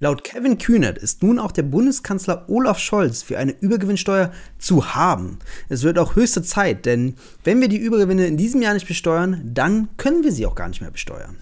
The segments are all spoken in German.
Laut Kevin Kühnert ist nun auch der Bundeskanzler Olaf Scholz für eine Übergewinnsteuer zu haben. Es wird auch höchste Zeit, denn wenn wir die Übergewinne in diesem Jahr nicht besteuern, dann können wir sie auch gar nicht mehr besteuern.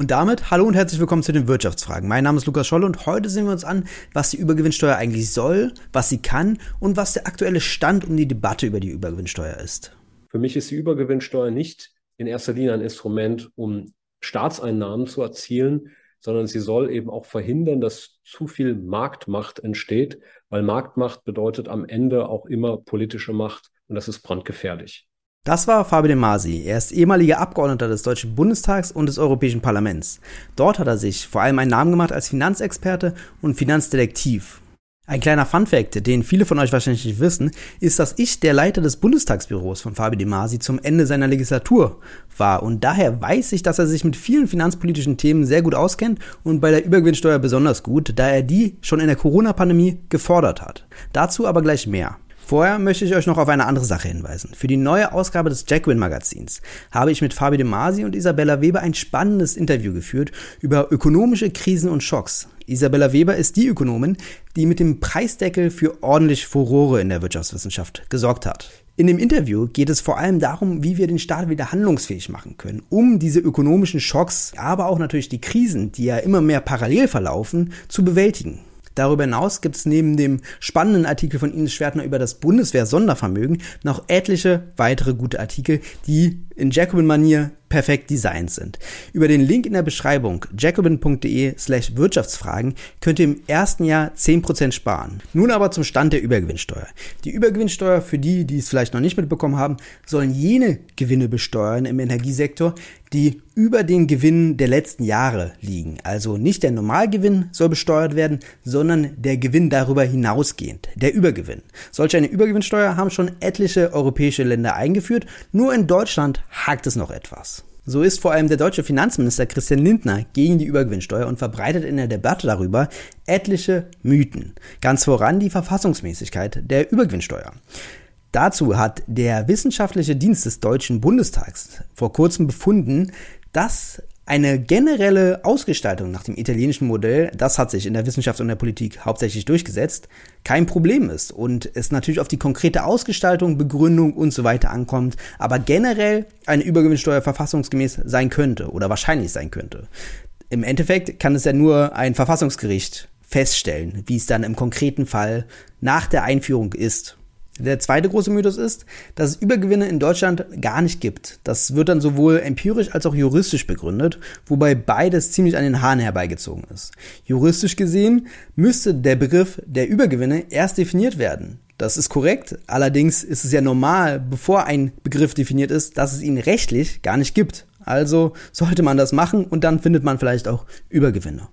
Und damit hallo und herzlich willkommen zu den Wirtschaftsfragen. Mein Name ist Lukas Scholl und heute sehen wir uns an, was die Übergewinnsteuer eigentlich soll, was sie kann und was der aktuelle Stand um die Debatte über die Übergewinnsteuer ist. Für mich ist die Übergewinnsteuer nicht in erster Linie ein Instrument, um Staatseinnahmen zu erzielen, sondern sie soll eben auch verhindern, dass zu viel Marktmacht entsteht, weil Marktmacht bedeutet am Ende auch immer politische Macht und das ist brandgefährlich. Das war Fabio De Masi. Er ist ehemaliger Abgeordneter des Deutschen Bundestags und des Europäischen Parlaments. Dort hat er sich vor allem einen Namen gemacht als Finanzexperte und Finanzdetektiv. Ein kleiner Funfact, den viele von euch wahrscheinlich nicht wissen, ist, dass ich der Leiter des Bundestagsbüros von Fabio De Masi zum Ende seiner Legislatur war und daher weiß ich, dass er sich mit vielen finanzpolitischen Themen sehr gut auskennt und bei der Übergewinnsteuer besonders gut, da er die schon in der Corona-Pandemie gefordert hat. Dazu aber gleich mehr. Vorher möchte ich euch noch auf eine andere Sache hinweisen. Für die neue Ausgabe des Jacquin Magazins habe ich mit Fabi de Masi und Isabella Weber ein spannendes Interview geführt über ökonomische Krisen und Schocks. Isabella Weber ist die Ökonomin, die mit dem Preisdeckel für ordentlich Furore in der Wirtschaftswissenschaft gesorgt hat. In dem Interview geht es vor allem darum, wie wir den Staat wieder handlungsfähig machen können, um diese ökonomischen Schocks, aber auch natürlich die Krisen, die ja immer mehr parallel verlaufen, zu bewältigen. Darüber hinaus gibt es neben dem spannenden Artikel von Ines Schwertner über das Bundeswehr-Sondervermögen noch etliche weitere gute Artikel, die in Jacobin-Manier perfekt designt sind. Über den Link in der Beschreibung jacobin.de slash Wirtschaftsfragen könnt ihr im ersten Jahr 10% sparen. Nun aber zum Stand der Übergewinnsteuer. Die Übergewinnsteuer, für die, die es vielleicht noch nicht mitbekommen haben, sollen jene Gewinne besteuern im Energiesektor, die über den Gewinnen der letzten Jahre liegen. Also nicht der Normalgewinn soll besteuert werden, sondern der Gewinn darüber hinausgehend, der Übergewinn. Solch eine Übergewinnsteuer haben schon etliche europäische Länder eingeführt, nur in Deutschland hakt es noch etwas. So ist vor allem der deutsche Finanzminister Christian Lindner gegen die Übergewinnsteuer und verbreitet in der Debatte darüber etliche Mythen. Ganz voran die Verfassungsmäßigkeit der Übergewinnsteuer. Dazu hat der wissenschaftliche Dienst des Deutschen Bundestags vor kurzem befunden, dass eine generelle Ausgestaltung nach dem italienischen Modell, das hat sich in der Wissenschaft und der Politik hauptsächlich durchgesetzt, kein Problem ist und es natürlich auf die konkrete Ausgestaltung, Begründung und so weiter ankommt, aber generell eine Übergewinnsteuer verfassungsgemäß sein könnte oder wahrscheinlich sein könnte. Im Endeffekt kann es ja nur ein Verfassungsgericht feststellen, wie es dann im konkreten Fall nach der Einführung ist. Der zweite große Mythos ist, dass es Übergewinne in Deutschland gar nicht gibt. Das wird dann sowohl empirisch als auch juristisch begründet, wobei beides ziemlich an den Haaren herbeigezogen ist. Juristisch gesehen müsste der Begriff der Übergewinne erst definiert werden. Das ist korrekt, allerdings ist es ja normal, bevor ein Begriff definiert ist, dass es ihn rechtlich gar nicht gibt. Also sollte man das machen und dann findet man vielleicht auch Übergewinne.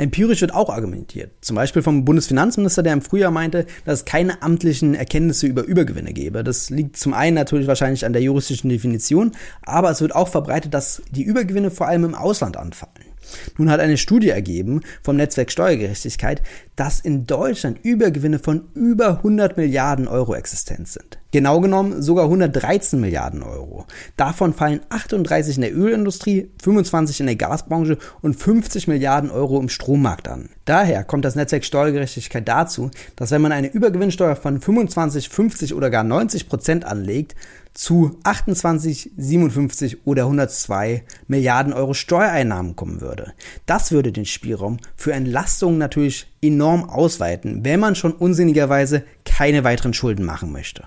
Empirisch wird auch argumentiert. Zum Beispiel vom Bundesfinanzminister, der im Frühjahr meinte, dass es keine amtlichen Erkenntnisse über Übergewinne gäbe. Das liegt zum einen natürlich wahrscheinlich an der juristischen Definition, aber es wird auch verbreitet, dass die Übergewinne vor allem im Ausland anfallen. Nun hat eine Studie ergeben vom Netzwerk Steuergerechtigkeit, dass in Deutschland Übergewinne von über 100 Milliarden Euro existent sind. Genau genommen sogar 113 Milliarden Euro. Davon fallen 38 in der Ölindustrie, 25 in der Gasbranche und 50 Milliarden Euro im Strommarkt an. Daher kommt das Netzwerk Steuergerechtigkeit dazu, dass wenn man eine Übergewinnsteuer von 25, 50 oder gar 90 Prozent anlegt, zu 28, 57 oder 102 Milliarden Euro Steuereinnahmen kommen würde. Das würde den Spielraum für Entlastungen natürlich enorm ausweiten, wenn man schon unsinnigerweise keine weiteren Schulden machen möchte.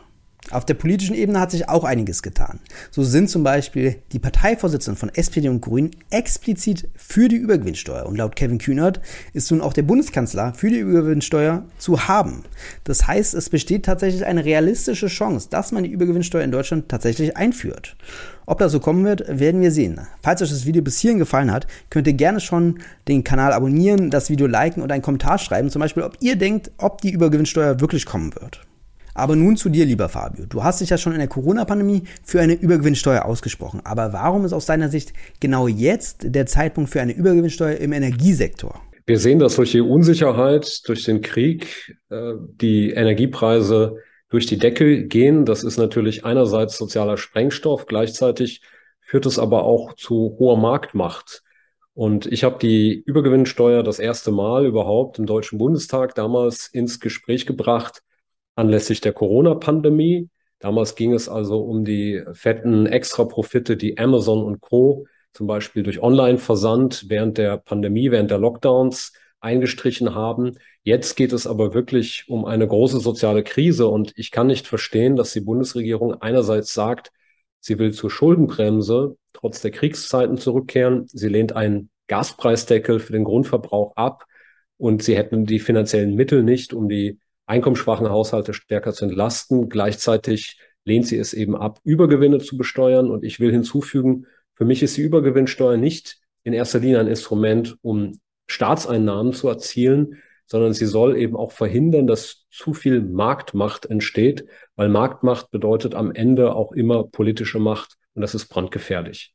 Auf der politischen Ebene hat sich auch einiges getan. So sind zum Beispiel die Parteivorsitzenden von SPD und Grünen explizit für die Übergewinnsteuer. Und laut Kevin Kühnert ist nun auch der Bundeskanzler für die Übergewinnsteuer zu haben. Das heißt, es besteht tatsächlich eine realistische Chance, dass man die Übergewinnsteuer in Deutschland tatsächlich einführt. Ob das so kommen wird, werden wir sehen. Falls euch das Video bis hierhin gefallen hat, könnt ihr gerne schon den Kanal abonnieren, das Video liken und einen Kommentar schreiben, zum Beispiel, ob ihr denkt, ob die Übergewinnsteuer wirklich kommen wird. Aber nun zu dir, lieber Fabio. Du hast dich ja schon in der Corona-Pandemie für eine Übergewinnsteuer ausgesprochen. Aber warum ist aus deiner Sicht genau jetzt der Zeitpunkt für eine Übergewinnsteuer im Energiesektor? Wir sehen, dass durch die Unsicherheit, durch den Krieg, äh, die Energiepreise durch die Decke gehen. Das ist natürlich einerseits sozialer Sprengstoff, gleichzeitig führt es aber auch zu hoher Marktmacht. Und ich habe die Übergewinnsteuer das erste Mal überhaupt im Deutschen Bundestag damals ins Gespräch gebracht, anlässlich der Corona-Pandemie. Damals ging es also um die fetten Extraprofite, die Amazon und Co. zum Beispiel durch Online-Versand während der Pandemie, während der Lockdowns eingestrichen haben. Jetzt geht es aber wirklich um eine große soziale Krise und ich kann nicht verstehen, dass die Bundesregierung einerseits sagt, sie will zur Schuldenbremse trotz der Kriegszeiten zurückkehren. Sie lehnt einen Gaspreisdeckel für den Grundverbrauch ab und sie hätten die finanziellen Mittel nicht, um die einkommensschwachen Haushalte stärker zu entlasten. Gleichzeitig lehnt sie es eben ab, Übergewinne zu besteuern. Und ich will hinzufügen, für mich ist die Übergewinnsteuer nicht in erster Linie ein Instrument, um Staatseinnahmen zu erzielen, sondern sie soll eben auch verhindern, dass zu viel Marktmacht entsteht, weil Marktmacht bedeutet am Ende auch immer politische Macht und das ist brandgefährlich.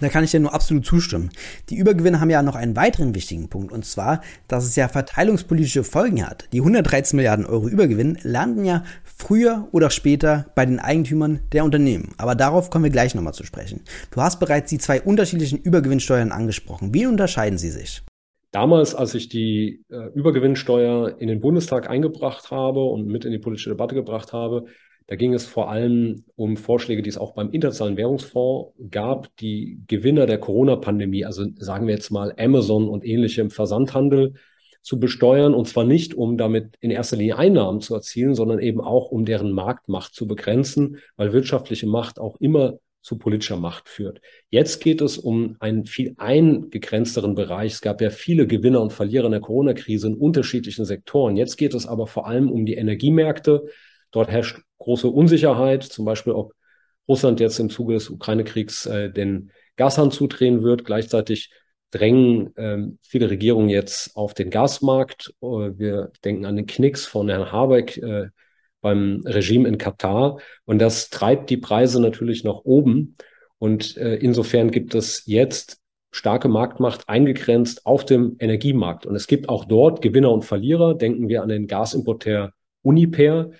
Da kann ich dir nur absolut zustimmen. Die Übergewinne haben ja noch einen weiteren wichtigen Punkt, und zwar, dass es ja verteilungspolitische Folgen hat. Die 113 Milliarden Euro Übergewinn landen ja früher oder später bei den Eigentümern der Unternehmen. Aber darauf kommen wir gleich nochmal zu sprechen. Du hast bereits die zwei unterschiedlichen Übergewinnsteuern angesprochen. Wie unterscheiden sie sich? Damals, als ich die äh, Übergewinnsteuer in den Bundestag eingebracht habe und mit in die politische Debatte gebracht habe, da ging es vor allem um Vorschläge, die es auch beim Internationalen Währungsfonds gab, die Gewinner der Corona-Pandemie, also sagen wir jetzt mal Amazon und ähnliche im Versandhandel, zu besteuern. Und zwar nicht, um damit in erster Linie Einnahmen zu erzielen, sondern eben auch, um deren Marktmacht zu begrenzen, weil wirtschaftliche Macht auch immer zu politischer Macht führt. Jetzt geht es um einen viel eingegrenzteren Bereich. Es gab ja viele Gewinner und Verlierer in der Corona-Krise in unterschiedlichen Sektoren. Jetzt geht es aber vor allem um die Energiemärkte. Dort herrscht große Unsicherheit, zum Beispiel ob Russland jetzt im Zuge des Ukraine-Kriegs äh, den Gashahn zudrehen wird. Gleichzeitig drängen ähm, viele Regierungen jetzt auf den Gasmarkt. Äh, wir denken an den Knicks von Herrn Habeck, äh, beim Regime in Katar. Und das treibt die Preise natürlich nach oben. Und äh, insofern gibt es jetzt starke Marktmacht eingegrenzt auf dem Energiemarkt. Und es gibt auch dort Gewinner und Verlierer. Denken wir an den Gasimporteur Uniper,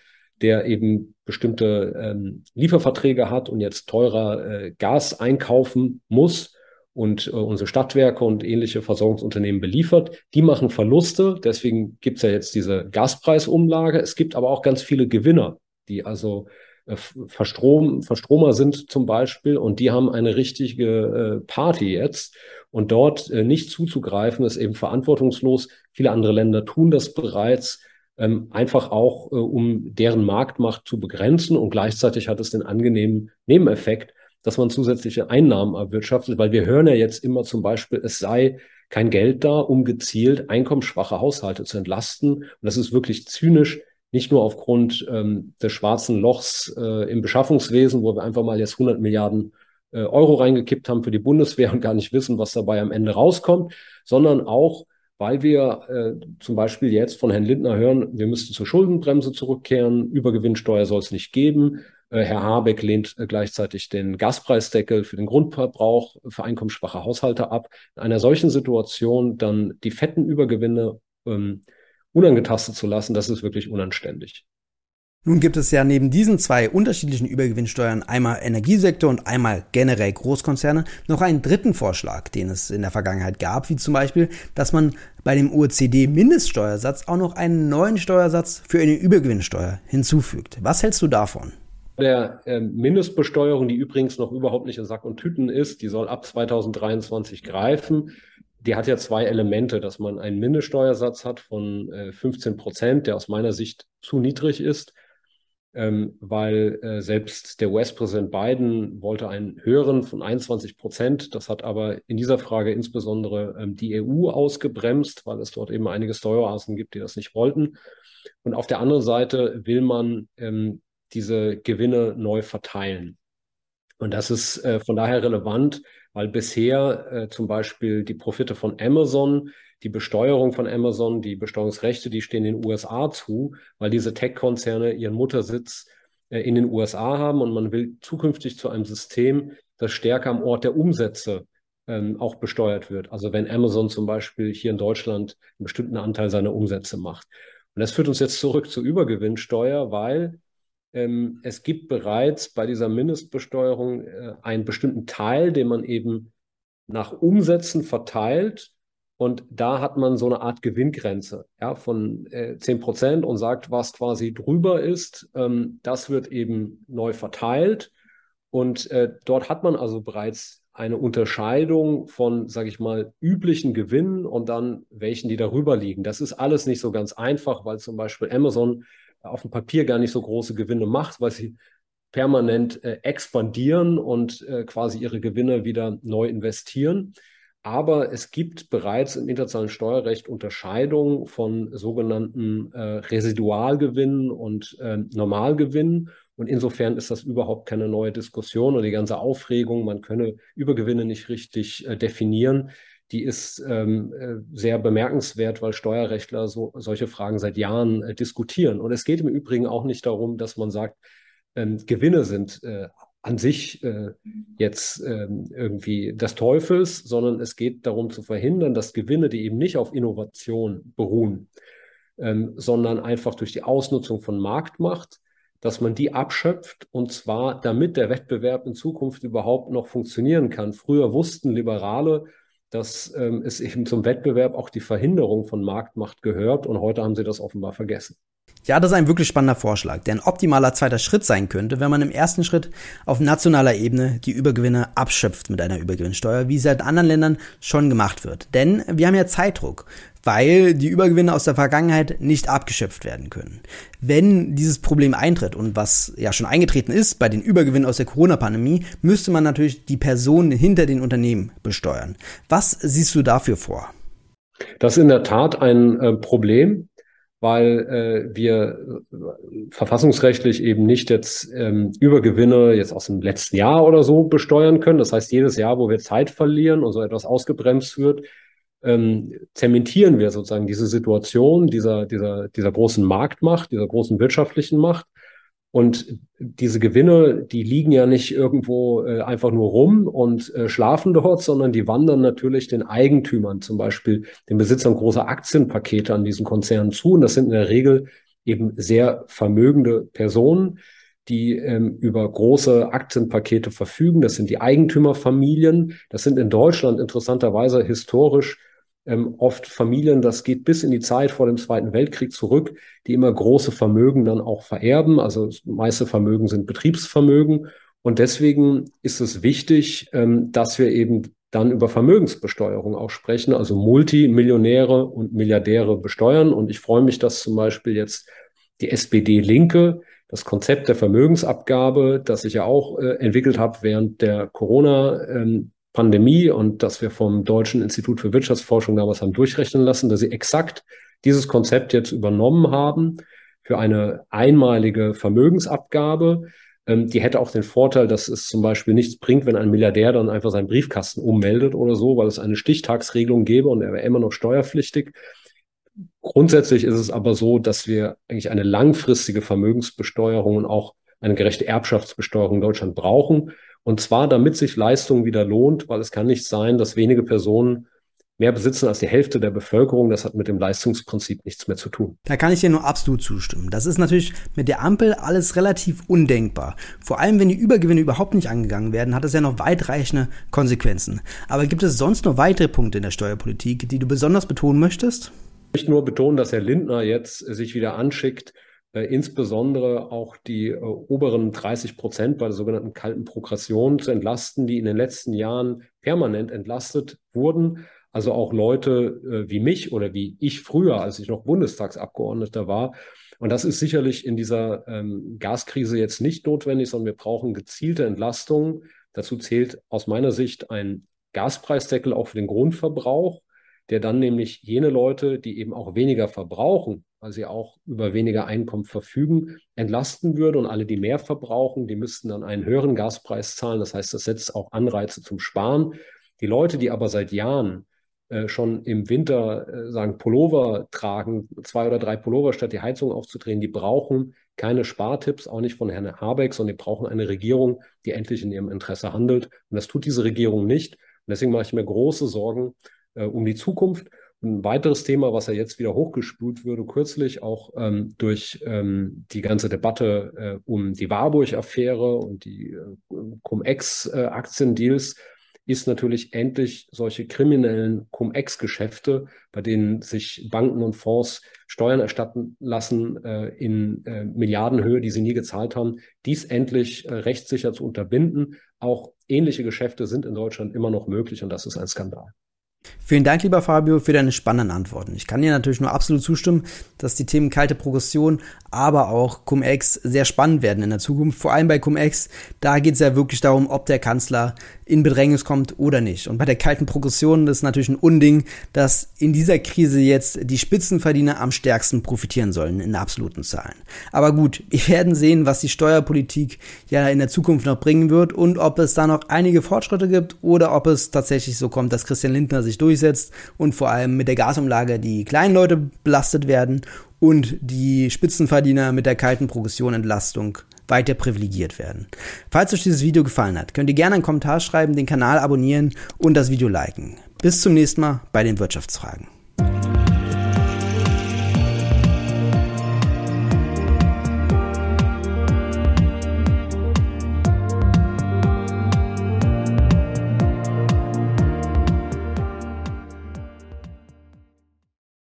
der eben bestimmte ähm, Lieferverträge hat und jetzt teurer äh, Gas einkaufen muss und äh, unsere Stadtwerke und ähnliche Versorgungsunternehmen beliefert. Die machen Verluste, deswegen gibt es ja jetzt diese Gaspreisumlage. Es gibt aber auch ganz viele Gewinner, die also äh, Verstrom, Verstromer sind zum Beispiel und die haben eine richtige äh, Party jetzt. Und dort äh, nicht zuzugreifen, ist eben verantwortungslos. Viele andere Länder tun das bereits, ähm, einfach auch, äh, um deren Marktmacht zu begrenzen. Und gleichzeitig hat es den angenehmen Nebeneffekt, dass man zusätzliche Einnahmen erwirtschaftet, weil wir hören ja jetzt immer zum Beispiel, es sei kein Geld da, um gezielt einkommensschwache Haushalte zu entlasten. Und das ist wirklich zynisch, nicht nur aufgrund ähm, des schwarzen Lochs äh, im Beschaffungswesen, wo wir einfach mal jetzt 100 Milliarden äh, Euro reingekippt haben für die Bundeswehr und gar nicht wissen, was dabei am Ende rauskommt, sondern auch, weil wir äh, zum Beispiel jetzt von Herrn Lindner hören, wir müssten zur Schuldenbremse zurückkehren, Übergewinnsteuer soll es nicht geben. Äh, Herr Habeck lehnt äh, gleichzeitig den Gaspreisdeckel für den Grundverbrauch für einkommensschwache Haushalte ab. In einer solchen Situation dann die fetten Übergewinne ähm, unangetastet zu lassen, das ist wirklich unanständig. Nun gibt es ja neben diesen zwei unterschiedlichen Übergewinnsteuern, einmal Energiesektor und einmal generell Großkonzerne, noch einen dritten Vorschlag, den es in der Vergangenheit gab, wie zum Beispiel, dass man bei dem OECD-Mindeststeuersatz auch noch einen neuen Steuersatz für eine Übergewinnsteuer hinzufügt. Was hältst du davon? der äh, Mindestbesteuerung, die übrigens noch überhaupt nicht in Sack und Tüten ist, die soll ab 2023 greifen. Die hat ja zwei Elemente, dass man einen Mindeststeuersatz hat von äh, 15 Prozent, der aus meiner Sicht zu niedrig ist, ähm, weil äh, selbst der US-Präsident Biden wollte einen höheren von 21 Prozent. Das hat aber in dieser Frage insbesondere ähm, die EU ausgebremst, weil es dort eben einige Steueroasen gibt, die das nicht wollten. Und auf der anderen Seite will man ähm, diese Gewinne neu verteilen. Und das ist äh, von daher relevant, weil bisher äh, zum Beispiel die Profite von Amazon, die Besteuerung von Amazon, die Besteuerungsrechte, die stehen den USA zu, weil diese Tech-Konzerne ihren Muttersitz äh, in den USA haben und man will zukünftig zu einem System, das stärker am Ort der Umsätze ähm, auch besteuert wird. Also wenn Amazon zum Beispiel hier in Deutschland einen bestimmten Anteil seiner Umsätze macht. Und das führt uns jetzt zurück zur Übergewinnsteuer, weil ähm, es gibt bereits bei dieser Mindestbesteuerung äh, einen bestimmten Teil, den man eben nach Umsätzen verteilt. Und da hat man so eine Art Gewinngrenze ja, von äh, 10 Prozent und sagt, was quasi drüber ist, ähm, das wird eben neu verteilt. Und äh, dort hat man also bereits eine Unterscheidung von, sage ich mal, üblichen Gewinnen und dann welchen, die darüber liegen. Das ist alles nicht so ganz einfach, weil zum Beispiel Amazon auf dem Papier gar nicht so große Gewinne macht, weil sie permanent äh, expandieren und äh, quasi ihre Gewinne wieder neu investieren. Aber es gibt bereits im internationalen Steuerrecht Unterscheidungen von sogenannten äh, Residualgewinnen und äh, Normalgewinnen. Und insofern ist das überhaupt keine neue Diskussion und die ganze Aufregung, man könne Übergewinne nicht richtig äh, definieren, die ist ähm, äh, sehr bemerkenswert, weil Steuerrechtler so, solche Fragen seit Jahren äh, diskutieren. Und es geht im Übrigen auch nicht darum, dass man sagt, ähm, Gewinne sind äh, an sich äh, jetzt ähm, irgendwie des Teufels, sondern es geht darum zu verhindern, dass Gewinne, die eben nicht auf Innovation beruhen, ähm, sondern einfach durch die Ausnutzung von Marktmacht, dass man die abschöpft und zwar damit der Wettbewerb in Zukunft überhaupt noch funktionieren kann. Früher wussten Liberale, dass ähm, es eben zum Wettbewerb auch die Verhinderung von Marktmacht gehört und heute haben sie das offenbar vergessen. Ja, das ist ein wirklich spannender Vorschlag, der ein optimaler zweiter Schritt sein könnte, wenn man im ersten Schritt auf nationaler Ebene die Übergewinne abschöpft mit einer Übergewinnsteuer, wie es in anderen Ländern schon gemacht wird. Denn wir haben ja Zeitdruck, weil die Übergewinne aus der Vergangenheit nicht abgeschöpft werden können. Wenn dieses Problem eintritt und was ja schon eingetreten ist bei den Übergewinnen aus der Corona-Pandemie, müsste man natürlich die Personen hinter den Unternehmen besteuern. Was siehst du dafür vor? Das ist in der Tat ein äh, Problem weil äh, wir äh, verfassungsrechtlich eben nicht jetzt ähm, Übergewinne jetzt aus dem letzten Jahr oder so besteuern können. Das heißt, jedes Jahr, wo wir Zeit verlieren und so etwas ausgebremst wird, ähm, zementieren wir sozusagen diese Situation dieser, dieser, dieser großen Marktmacht, dieser großen wirtschaftlichen Macht und diese Gewinne, die liegen ja nicht irgendwo äh, einfach nur rum und äh, schlafen dort, sondern die wandern natürlich den Eigentümern, zum Beispiel den Besitzern großer Aktienpakete an diesen Konzernen zu. Und das sind in der Regel eben sehr vermögende Personen, die ähm, über große Aktienpakete verfügen. Das sind die Eigentümerfamilien. Das sind in Deutschland interessanterweise historisch ähm, oft Familien, das geht bis in die Zeit vor dem Zweiten Weltkrieg zurück, die immer große Vermögen dann auch vererben. Also meiste Vermögen sind Betriebsvermögen. Und deswegen ist es wichtig, ähm, dass wir eben dann über Vermögensbesteuerung auch sprechen, also Multimillionäre und Milliardäre besteuern. Und ich freue mich, dass zum Beispiel jetzt die SPD Linke das Konzept der Vermögensabgabe, das ich ja auch äh, entwickelt habe während der Corona, ähm, Pandemie und das wir vom Deutschen Institut für Wirtschaftsforschung damals haben durchrechnen lassen, dass sie exakt dieses Konzept jetzt übernommen haben für eine einmalige Vermögensabgabe. Ähm, die hätte auch den Vorteil, dass es zum Beispiel nichts bringt, wenn ein Milliardär dann einfach seinen Briefkasten ummeldet oder so, weil es eine Stichtagsregelung gäbe und er wäre immer noch steuerpflichtig. Grundsätzlich ist es aber so, dass wir eigentlich eine langfristige Vermögensbesteuerung und auch eine gerechte Erbschaftsbesteuerung in Deutschland brauchen. Und zwar, damit sich Leistung wieder lohnt, weil es kann nicht sein, dass wenige Personen mehr besitzen als die Hälfte der Bevölkerung. Das hat mit dem Leistungsprinzip nichts mehr zu tun. Da kann ich dir nur absolut zustimmen. Das ist natürlich mit der Ampel alles relativ undenkbar. Vor allem, wenn die Übergewinne überhaupt nicht angegangen werden, hat das ja noch weitreichende Konsequenzen. Aber gibt es sonst noch weitere Punkte in der Steuerpolitik, die du besonders betonen möchtest? Ich möchte nur betonen, dass Herr Lindner jetzt sich wieder anschickt, insbesondere auch die äh, oberen 30 Prozent bei der sogenannten kalten Progression zu entlasten, die in den letzten Jahren permanent entlastet wurden. Also auch Leute äh, wie mich oder wie ich früher, als ich noch Bundestagsabgeordneter war. Und das ist sicherlich in dieser ähm, Gaskrise jetzt nicht notwendig, sondern wir brauchen gezielte Entlastungen. Dazu zählt aus meiner Sicht ein Gaspreisdeckel auch für den Grundverbrauch, der dann nämlich jene Leute, die eben auch weniger verbrauchen, weil sie auch über weniger Einkommen verfügen, entlasten würde. Und alle, die mehr verbrauchen, die müssten dann einen höheren Gaspreis zahlen. Das heißt, das setzt auch Anreize zum Sparen. Die Leute, die aber seit Jahren äh, schon im Winter äh, sagen Pullover tragen, zwei oder drei Pullover statt die Heizung aufzudrehen, die brauchen keine Spartipps, auch nicht von Herrn Habeck, sondern die brauchen eine Regierung, die endlich in ihrem Interesse handelt. Und das tut diese Regierung nicht. Und deswegen mache ich mir große Sorgen äh, um die Zukunft. Ein weiteres Thema, was ja jetzt wieder hochgespült würde, kürzlich auch ähm, durch ähm, die ganze Debatte äh, um die Warburg-Affäre und die äh, Cum-Ex-Aktiendeals, äh, ist natürlich endlich solche kriminellen Cum-Ex-Geschäfte, bei denen sich Banken und Fonds Steuern erstatten lassen äh, in äh, Milliardenhöhe, die sie nie gezahlt haben, dies endlich äh, rechtssicher zu unterbinden. Auch ähnliche Geschäfte sind in Deutschland immer noch möglich und das ist ein Skandal. Vielen Dank, lieber Fabio, für deine spannenden Antworten. Ich kann dir natürlich nur absolut zustimmen, dass die Themen kalte Progression, aber auch Cum-Ex sehr spannend werden in der Zukunft. Vor allem bei Cum-Ex, da geht es ja wirklich darum, ob der Kanzler in Bedrängnis kommt oder nicht. Und bei der kalten Progression ist natürlich ein Unding, dass in dieser Krise jetzt die Spitzenverdiener am stärksten profitieren sollen in absoluten Zahlen. Aber gut, wir werden sehen, was die Steuerpolitik ja in der Zukunft noch bringen wird und ob es da noch einige Fortschritte gibt oder ob es tatsächlich so kommt, dass Christian Lindner sich durchsetzt und vor allem mit der Gasumlage die kleinen Leute belastet werden und die Spitzenverdiener mit der kalten Progression-Entlastung weiter privilegiert werden. Falls euch dieses Video gefallen hat, könnt ihr gerne einen Kommentar schreiben, den Kanal abonnieren und das Video liken. Bis zum nächsten Mal bei den Wirtschaftsfragen.